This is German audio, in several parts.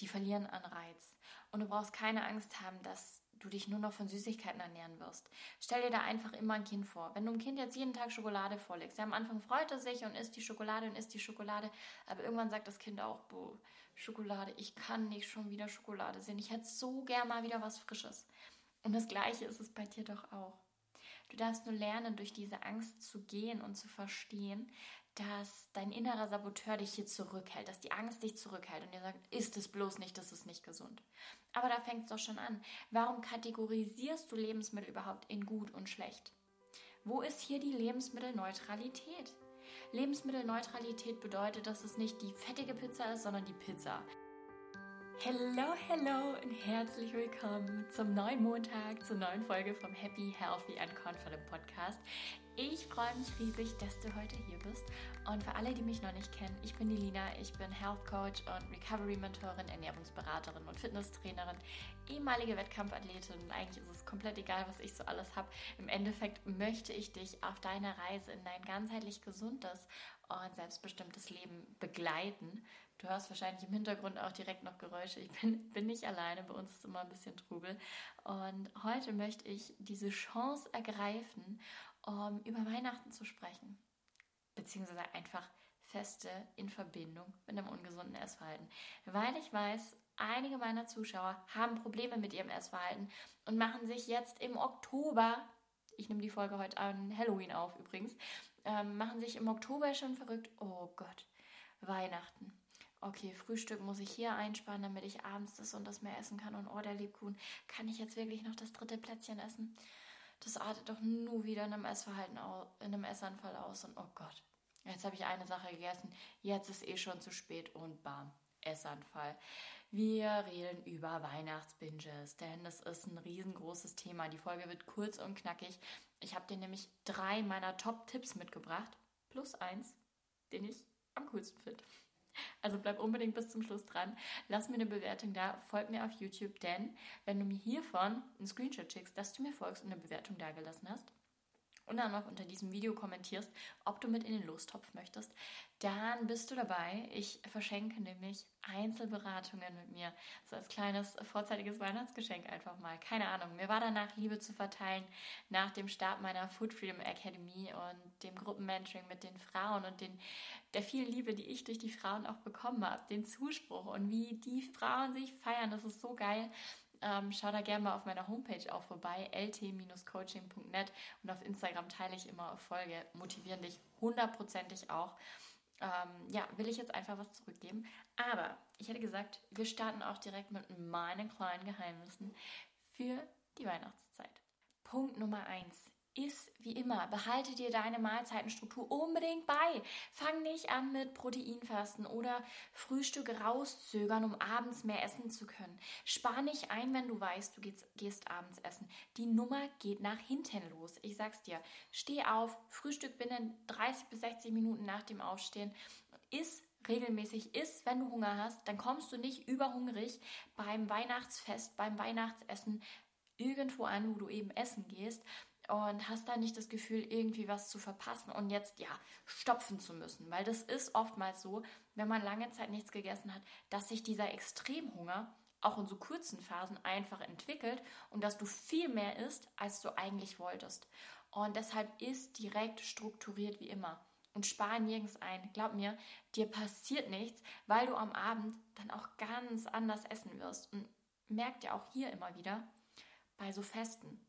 die verlieren an Reiz. Und du brauchst keine Angst haben, dass du dich nur noch von Süßigkeiten ernähren wirst. Stell dir da einfach immer ein Kind vor. Wenn du einem Kind jetzt jeden Tag Schokolade vorlegst, ja, am Anfang freut es sich und isst die Schokolade und isst die Schokolade, aber irgendwann sagt das Kind auch, boah, Schokolade, ich kann nicht schon wieder Schokolade sehen. Ich hätte so gern mal wieder was Frisches. Und das Gleiche ist es bei dir doch auch. Du darfst nur lernen, durch diese Angst zu gehen und zu verstehen, dass dein innerer Saboteur dich hier zurückhält, dass die Angst dich zurückhält und dir sagt, ist es bloß nicht, das ist nicht gesund. Aber da fängt es doch schon an. Warum kategorisierst du Lebensmittel überhaupt in gut und schlecht? Wo ist hier die Lebensmittelneutralität? Lebensmittelneutralität bedeutet, dass es nicht die fettige Pizza ist, sondern die Pizza. Hello, hello und herzlich willkommen zum neuen Montag, zur neuen Folge vom Happy, Healthy and Confident Podcast. Ich freue mich riesig, dass du heute hier bist. Und für alle, die mich noch nicht kennen, ich bin die Lina, ich bin Health Coach und Recovery Mentorin, Ernährungsberaterin und Fitnesstrainerin, ehemalige Wettkampfathletin. Und eigentlich ist es komplett egal, was ich so alles habe. Im Endeffekt möchte ich dich auf deiner Reise in dein ganzheitlich gesundes und selbstbestimmtes Leben begleiten. Du hörst wahrscheinlich im Hintergrund auch direkt noch Geräusche. Ich bin, bin nicht alleine, bei uns ist immer ein bisschen Trubel. Und heute möchte ich diese Chance ergreifen, um über Weihnachten zu sprechen. Beziehungsweise einfach Feste in Verbindung mit einem ungesunden Essverhalten. Weil ich weiß, einige meiner Zuschauer haben Probleme mit ihrem Essverhalten und machen sich jetzt im Oktober, ich nehme die Folge heute an Halloween auf übrigens, ähm, machen sich im Oktober schon verrückt. Oh Gott, Weihnachten. Okay, Frühstück muss ich hier einsparen, damit ich abends das und das mehr essen kann. Und oh, der Lebkuchen, kann ich jetzt wirklich noch das dritte Plätzchen essen? Das artet doch nur wieder in einem Essverhalten, in einem Essanfall aus. Und oh Gott, jetzt habe ich eine Sache gegessen, jetzt ist eh schon zu spät und bam. Essanfall. Wir reden über Weihnachtsbinges, denn das ist ein riesengroßes Thema. Die Folge wird kurz und knackig. Ich habe dir nämlich drei meiner Top-Tipps mitgebracht, plus eins, den ich am coolsten finde. Also bleib unbedingt bis zum Schluss dran. Lass mir eine Bewertung da, folg mir auf YouTube, denn wenn du mir hiervon einen Screenshot schickst, dass du mir folgst und eine Bewertung dagelassen hast, und dann noch unter diesem Video kommentierst, ob du mit in den Lostopf möchtest, dann bist du dabei. Ich verschenke nämlich Einzelberatungen mit mir. So als kleines vorzeitiges Weihnachtsgeschenk einfach mal. Keine Ahnung. Mir war danach Liebe zu verteilen nach dem Start meiner Food Freedom Academy und dem Gruppenmentoring mit den Frauen und den, der vielen Liebe, die ich durch die Frauen auch bekommen habe, den Zuspruch und wie die Frauen sich feiern. Das ist so geil. Ähm, schau da gerne mal auf meiner Homepage auch vorbei, lt-coaching.net und auf Instagram teile ich immer Erfolge, motivieren dich hundertprozentig auch. Ähm, ja, will ich jetzt einfach was zurückgeben. Aber ich hätte gesagt, wir starten auch direkt mit meinen kleinen Geheimnissen für die Weihnachtszeit. Punkt Nummer eins ist wie immer, behalte dir deine Mahlzeitenstruktur unbedingt bei. Fang nicht an mit Proteinfasten oder Frühstück rauszögern, um abends mehr essen zu können. Spar nicht ein, wenn du weißt, du gehst, gehst abends essen. Die Nummer geht nach hinten los. Ich sag's dir. Steh auf, Frühstück binnen 30 bis 60 Minuten nach dem Aufstehen. Iss regelmäßig isst, wenn du Hunger hast, dann kommst du nicht überhungrig beim Weihnachtsfest, beim Weihnachtsessen irgendwo an, wo du eben essen gehst und hast da nicht das Gefühl, irgendwie was zu verpassen und jetzt ja stopfen zu müssen, weil das ist oftmals so, wenn man lange Zeit nichts gegessen hat, dass sich dieser Extremhunger auch in so kurzen Phasen einfach entwickelt und dass du viel mehr isst, als du eigentlich wolltest. Und deshalb ist direkt strukturiert wie immer und spar nirgends ein. Glaub mir, dir passiert nichts, weil du am Abend dann auch ganz anders essen wirst. Und merkt ja auch hier immer wieder bei so Festen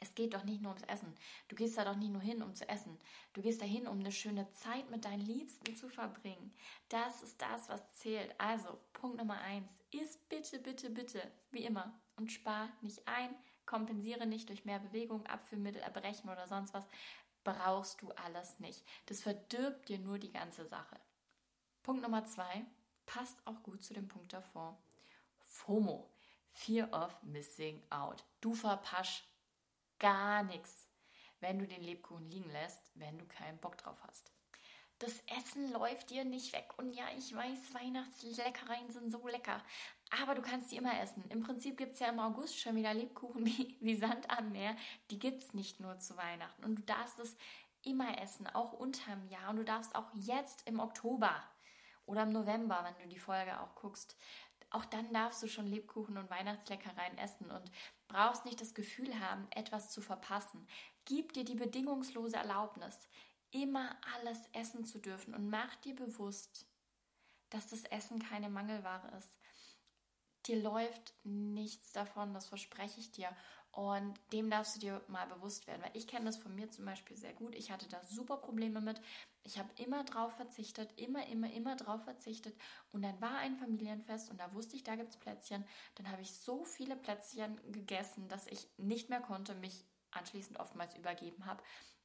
es geht doch nicht nur ums Essen. Du gehst da doch nicht nur hin, um zu essen. Du gehst dahin, um eine schöne Zeit mit deinen Liebsten zu verbringen. Das ist das, was zählt. Also, Punkt Nummer eins. Iss bitte, bitte, bitte, wie immer. Und spar nicht ein, kompensiere nicht durch mehr Bewegung, Abführmittel, Erbrechen oder sonst was. Brauchst du alles nicht. Das verdirbt dir nur die ganze Sache. Punkt Nummer zwei passt auch gut zu dem Punkt davor. FOMO. Fear of Missing Out. Du verpasst gar nichts, wenn du den Lebkuchen liegen lässt, wenn du keinen Bock drauf hast. Das Essen läuft dir nicht weg. Und ja, ich weiß, Weihnachtsleckereien sind so lecker. Aber du kannst die immer essen. Im Prinzip gibt es ja im August schon wieder Lebkuchen wie, wie Sand am Meer. Die gibt es nicht nur zu Weihnachten. Und du darfst es immer essen, auch unterm Jahr. Und du darfst auch jetzt im Oktober oder im November, wenn du die Folge auch guckst, auch dann darfst du schon Lebkuchen und Weihnachtsleckereien essen und brauchst nicht das Gefühl haben, etwas zu verpassen. Gib dir die bedingungslose Erlaubnis, immer alles essen zu dürfen und mach dir bewusst, dass das Essen keine Mangelware ist. Dir läuft nichts davon, das verspreche ich dir. Und dem darfst du dir mal bewusst werden, weil ich kenne das von mir zum Beispiel sehr gut. Ich hatte da super Probleme mit. Ich habe immer drauf verzichtet, immer, immer, immer drauf verzichtet. Und dann war ein Familienfest und da wusste ich, da gibt es Plätzchen. Dann habe ich so viele Plätzchen gegessen, dass ich nicht mehr konnte, mich anschließend oftmals übergeben habe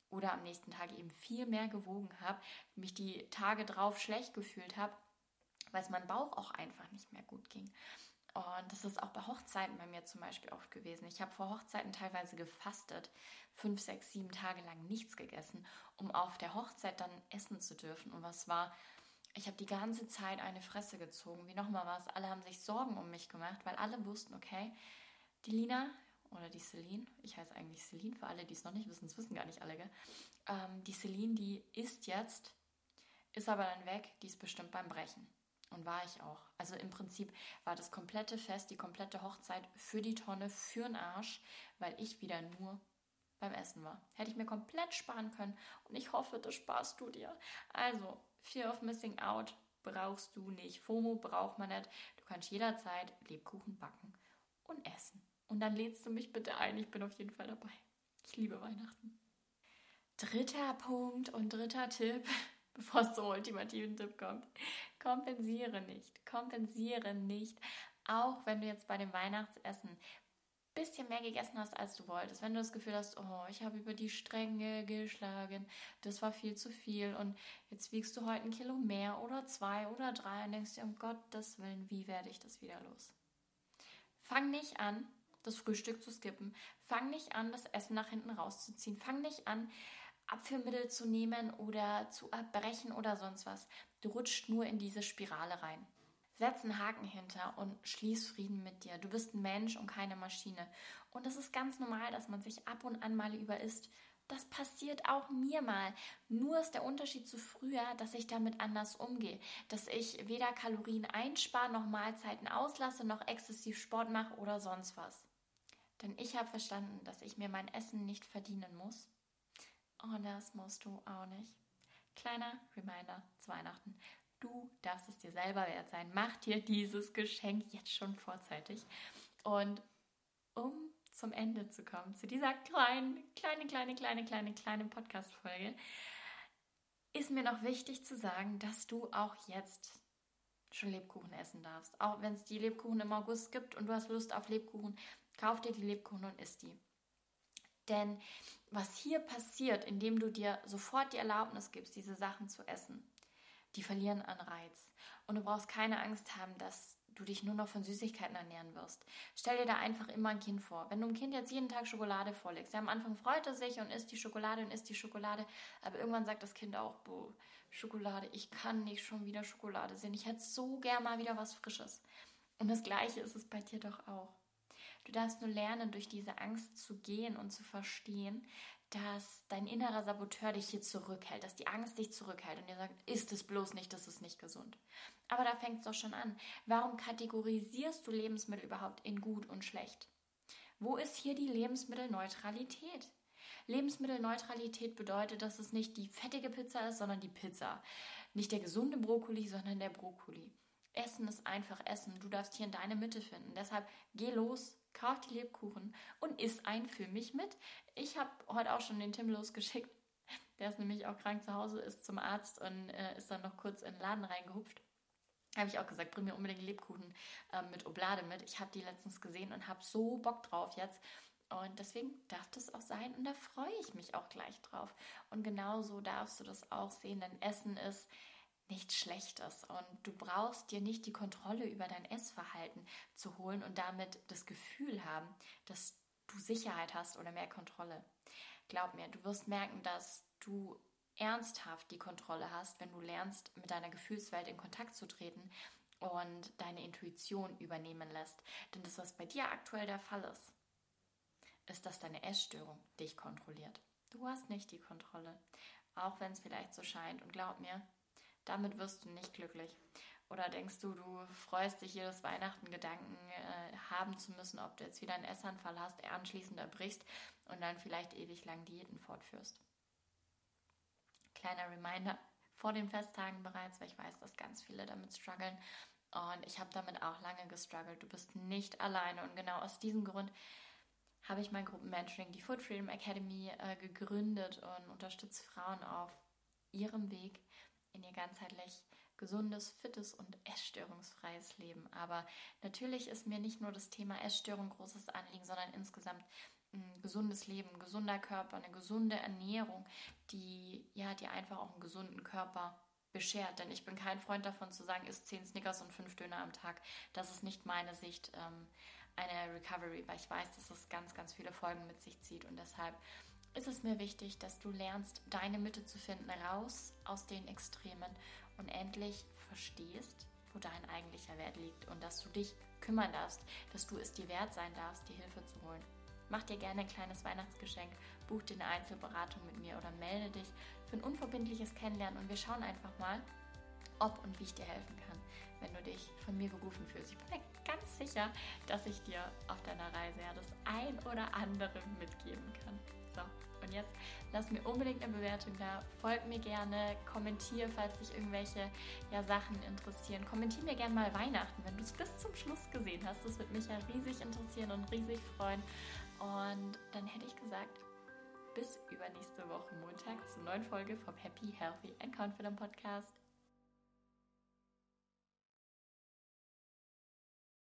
oder am nächsten Tag eben viel mehr gewogen habe, mich die Tage drauf schlecht gefühlt habe, weil es meinem Bauch auch einfach nicht mehr gut ging. Und das ist auch bei Hochzeiten bei mir zum Beispiel oft gewesen. Ich habe vor Hochzeiten teilweise gefastet, fünf, sechs, sieben Tage lang nichts gegessen, um auf der Hochzeit dann essen zu dürfen. Und was war, ich habe die ganze Zeit eine Fresse gezogen. Wie nochmal was, alle haben sich Sorgen um mich gemacht, weil alle wussten, okay, die Lina oder die Celine, ich heiße eigentlich Celine, für alle, die es noch nicht wissen, es wissen gar nicht alle, gell? Ähm, die Celine, die ist jetzt, ist aber dann weg, die ist bestimmt beim Brechen. Und war ich auch. Also im Prinzip war das komplette Fest, die komplette Hochzeit für die Tonne, für den Arsch, weil ich wieder nur beim Essen war. Hätte ich mir komplett sparen können und ich hoffe, das sparst du dir. Also, Fear of Missing Out brauchst du nicht. FOMO braucht man nicht. Du kannst jederzeit Lebkuchen backen und essen. Und dann lädst du mich bitte ein. Ich bin auf jeden Fall dabei. Ich liebe Weihnachten. Dritter Punkt und dritter Tipp bevor es zum ultimativen Tipp kommt. Kompensiere nicht. Kompensiere nicht. Auch wenn du jetzt bei dem Weihnachtsessen bisschen mehr gegessen hast, als du wolltest. Wenn du das Gefühl hast, oh, ich habe über die Stränge geschlagen, das war viel zu viel und jetzt wiegst du heute ein Kilo mehr oder zwei oder drei und denkst dir, um Gottes Willen, wie werde ich das wieder los? Fang nicht an, das Frühstück zu skippen. Fang nicht an, das Essen nach hinten rauszuziehen. Fang nicht an, Abführmittel zu nehmen oder zu erbrechen oder sonst was. Du rutscht nur in diese Spirale rein. Setz einen Haken hinter und schließ Frieden mit dir. Du bist ein Mensch und keine Maschine. Und es ist ganz normal, dass man sich ab und an mal überisst. Das passiert auch mir mal. Nur ist der Unterschied zu früher, dass ich damit anders umgehe. Dass ich weder Kalorien einspare, noch Mahlzeiten auslasse, noch exzessiv Sport mache oder sonst was. Denn ich habe verstanden, dass ich mir mein Essen nicht verdienen muss und oh, das musst du auch nicht. Kleiner Reminder zu Weihnachten. Du darfst es dir selber wert sein. Mach dir dieses Geschenk jetzt schon vorzeitig. Und um zum Ende zu kommen, zu dieser kleinen, kleine, kleine, kleine, kleine, kleine Podcast-Folge, ist mir noch wichtig zu sagen, dass du auch jetzt schon Lebkuchen essen darfst. Auch wenn es die Lebkuchen im August gibt und du hast Lust auf Lebkuchen, kauf dir die Lebkuchen und isst die. Denn was hier passiert, indem du dir sofort die Erlaubnis gibst, diese Sachen zu essen, die verlieren an Reiz. Und du brauchst keine Angst haben, dass du dich nur noch von Süßigkeiten ernähren wirst. Stell dir da einfach immer ein Kind vor. Wenn du einem Kind jetzt jeden Tag Schokolade vorlegst, ja, am Anfang freut er sich und isst die Schokolade und isst die Schokolade, aber irgendwann sagt das Kind auch, boah, Schokolade, ich kann nicht schon wieder Schokolade sehen. Ich hätte so gern mal wieder was Frisches. Und das Gleiche ist es bei dir doch auch. Du darfst nur lernen, durch diese Angst zu gehen und zu verstehen, dass dein innerer Saboteur dich hier zurückhält, dass die Angst dich zurückhält und dir sagt, ist es bloß nicht, das ist nicht gesund. Aber da fängt es doch schon an. Warum kategorisierst du Lebensmittel überhaupt in gut und schlecht? Wo ist hier die Lebensmittelneutralität? Lebensmittelneutralität bedeutet, dass es nicht die fettige Pizza ist, sondern die Pizza. Nicht der gesunde Brokkoli, sondern der Brokkoli. Essen ist einfach Essen. Du darfst hier in deine Mitte finden. Deshalb geh los, kauf die Lebkuchen und iss einen für mich mit. Ich habe heute auch schon den Tim losgeschickt. Der ist nämlich auch krank zu Hause, ist zum Arzt und äh, ist dann noch kurz in den Laden reingehupft. Habe ich auch gesagt, bring mir unbedingt Lebkuchen äh, mit Oblade mit. Ich habe die letztens gesehen und habe so Bock drauf jetzt. Und deswegen darf das auch sein und da freue ich mich auch gleich drauf. Und genauso darfst du das auch sehen, denn Essen ist nichts Schlechtes und du brauchst dir nicht die Kontrolle über dein Essverhalten zu holen und damit das Gefühl haben, dass du Sicherheit hast oder mehr Kontrolle. Glaub mir, du wirst merken, dass du ernsthaft die Kontrolle hast, wenn du lernst, mit deiner Gefühlswelt in Kontakt zu treten und deine Intuition übernehmen lässt. Denn das, was bei dir aktuell der Fall ist, ist, dass deine Essstörung dich kontrolliert. Du hast nicht die Kontrolle, auch wenn es vielleicht so scheint. Und glaub mir, damit wirst du nicht glücklich. Oder denkst du, du freust dich jedes Weihnachten Gedanken äh, haben zu müssen, ob du jetzt wieder einen Essanfall hast, anschließend erbrichst und dann vielleicht ewig lang Diäten fortführst? Kleiner Reminder vor den Festtagen bereits, weil ich weiß, dass ganz viele damit strugglen. Und ich habe damit auch lange gestruggelt. Du bist nicht alleine. Und genau aus diesem Grund habe ich mein Gruppenmentoring, die Food Freedom Academy, äh, gegründet und unterstütze Frauen auf ihrem Weg in ihr ganzheitlich gesundes, fittes und essstörungsfreies Leben. Aber natürlich ist mir nicht nur das Thema Essstörung großes Anliegen, sondern insgesamt ein gesundes Leben, ein gesunder Körper, eine gesunde Ernährung, die ja dir einfach auch einen gesunden Körper beschert. Denn ich bin kein Freund davon zu sagen, isst zehn Snickers und fünf Döner am Tag. Das ist nicht meine Sicht ähm, einer Recovery, weil ich weiß, dass es ganz, ganz viele Folgen mit sich zieht und deshalb ist es mir wichtig, dass du lernst, deine Mitte zu finden, raus aus den Extremen und endlich verstehst, wo dein eigentlicher Wert liegt und dass du dich kümmern darfst, dass du es dir wert sein darfst, die Hilfe zu holen. Mach dir gerne ein kleines Weihnachtsgeschenk, buch dir eine Einzelberatung mit mir oder melde dich für ein unverbindliches Kennenlernen und wir schauen einfach mal, ob und wie ich dir helfen kann, wenn du dich von mir gerufen fühlst. Ich bin mir ganz sicher, dass ich dir auf deiner Reise ja das ein oder andere mitgeben kann. So, und jetzt lass mir unbedingt eine Bewertung da. Folg mir gerne, kommentier, falls dich irgendwelche ja, Sachen interessieren. Kommentier mir gerne mal Weihnachten, wenn du es bis zum Schluss gesehen hast. Das würde mich ja riesig interessieren und riesig freuen. Und dann hätte ich gesagt, bis übernächste Woche Montag zur neuen Folge vom Happy, Healthy and Confident Podcast.